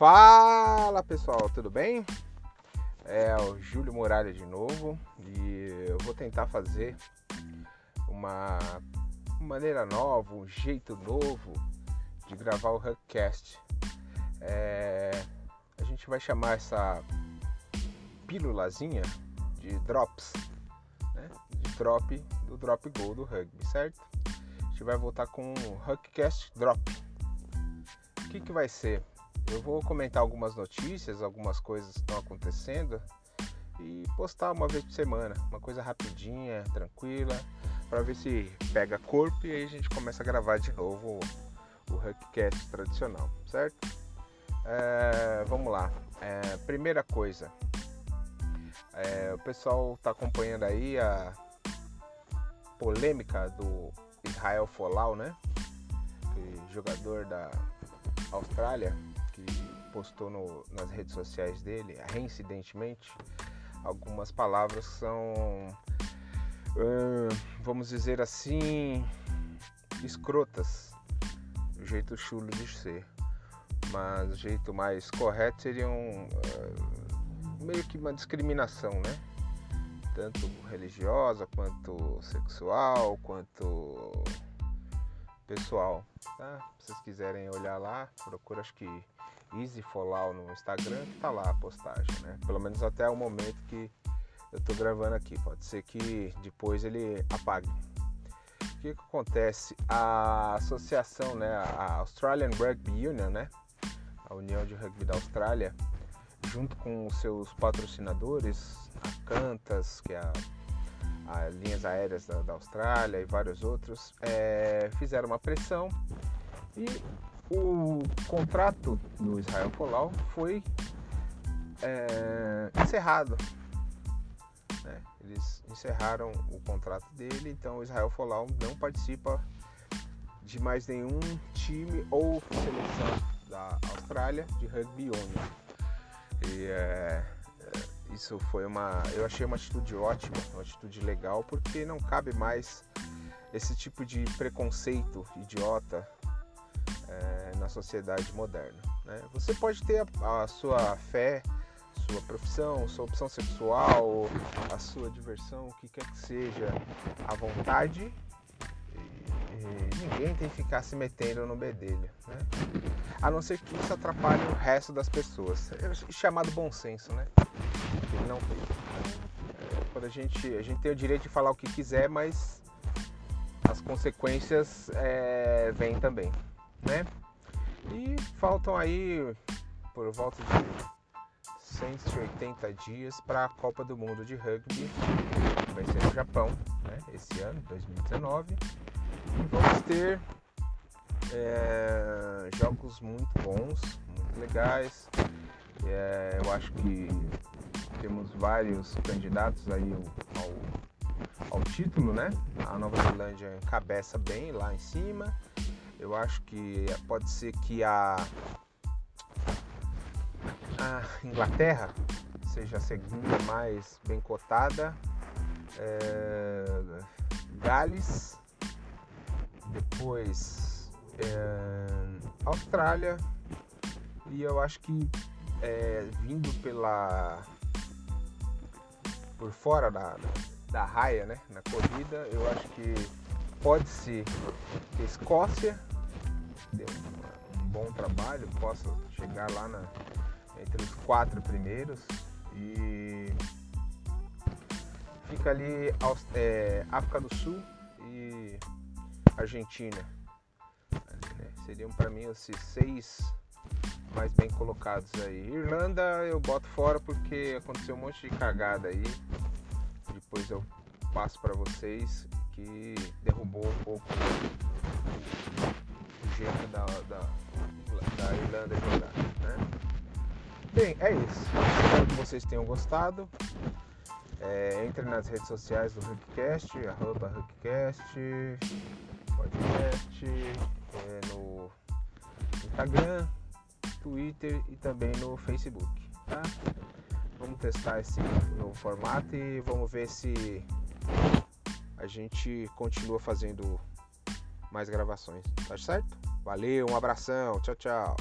Fala pessoal, tudo bem? É o Júlio Muralha de novo e eu vou tentar fazer uma maneira nova, um jeito novo de gravar o Hugcast. É, a gente vai chamar essa pílulazinha de drops, né? de drop do drop goal do rugby, certo? A gente vai voltar com o Hugcast Drop. O que, que vai ser? Eu vou comentar algumas notícias, algumas coisas que estão acontecendo e postar uma vez por semana, uma coisa rapidinha, tranquila, para ver se pega corpo e aí a gente começa a gravar de novo o, Huckcast tradicional, certo? É, vamos lá. É, primeira coisa, é, o pessoal está acompanhando aí a polêmica do Israel Folau, né? Que jogador da Austrália postou no, nas redes sociais dele, reincidentemente, algumas palavras são, uh, vamos dizer assim, escrotas, o jeito chulo de ser. Mas o jeito mais correto seria um, uh, meio que uma discriminação, né? Tanto religiosa, quanto sexual, quanto pessoal. Tá? Se vocês quiserem olhar lá, procura acho que Easy Fallout no Instagram, que tá lá a postagem, né? Pelo menos até o momento que eu tô gravando aqui. Pode ser que depois ele apague. O que, que acontece? A associação, né, a Australian Rugby Union, né, a União de Rugby da Austrália, junto com os seus patrocinadores, a Cantas, que é a, a Linhas Aéreas da, da, Austrália e vários outros, é, fizeram uma pressão e o contrato do Israel Folau foi é, encerrado. Né? Eles encerraram o contrato dele, então o Israel Folau não participa de mais nenhum time ou seleção da Austrália de rugby union. E é, é, isso foi uma, eu achei uma atitude ótima, uma atitude legal, porque não cabe mais esse tipo de preconceito idiota sociedade moderna. Né? Você pode ter a, a, sua fé, sua profissão, sua opção sexual, a sua diversão, o que quer que seja, à vontade. E, ninguém tem que ficar se metendo no bedelho. Né? A não ser que isso atrapalhe o resto das pessoas. É chamado bom senso, né? Não tem. É, quando a gente, a gente tem o direito de falar o que quiser, mas as consequências é, vêm também né? E faltam aí por volta de 180 dias para a Copa do Mundo de Rugby, que vai ser no Japão, né? Esse ano, 2019. E vamos ter é, jogos muito bons, muito legais. É, eu acho que temos vários candidatos aí ao, ao título, né? A Nova Zelândia encabeça bem lá em cima. Eu acho que pode ser que a, a Inglaterra seja a segunda mais bem cotada. É, Gales, depois é, Austrália e eu acho que é, vindo pela por fora da, da raia, né, na corrida, eu acho que pode ser Escócia dê um, bom trabalho, possa chegar lá na, entre os quatro primeiros e fica ali é, África do Sul e Argentina. Né? Seriam para mim esses seis mais bem colocados aí. Irlanda eu boto fora porque aconteceu um monte de cagada aí. Depois eu passo para vocês que derrubou Bem, é isso. Espero que vocês tenham gostado. É, entre nas redes sociais do Huckcast, arroba Huckcast, podcast, é, no Instagram, Twitter e também no Facebook. Tá? Vamos testar esse novo formato e vamos ver se a gente continua fazendo mais gravações, tá certo? Valeu, um abração, tchau, tchau.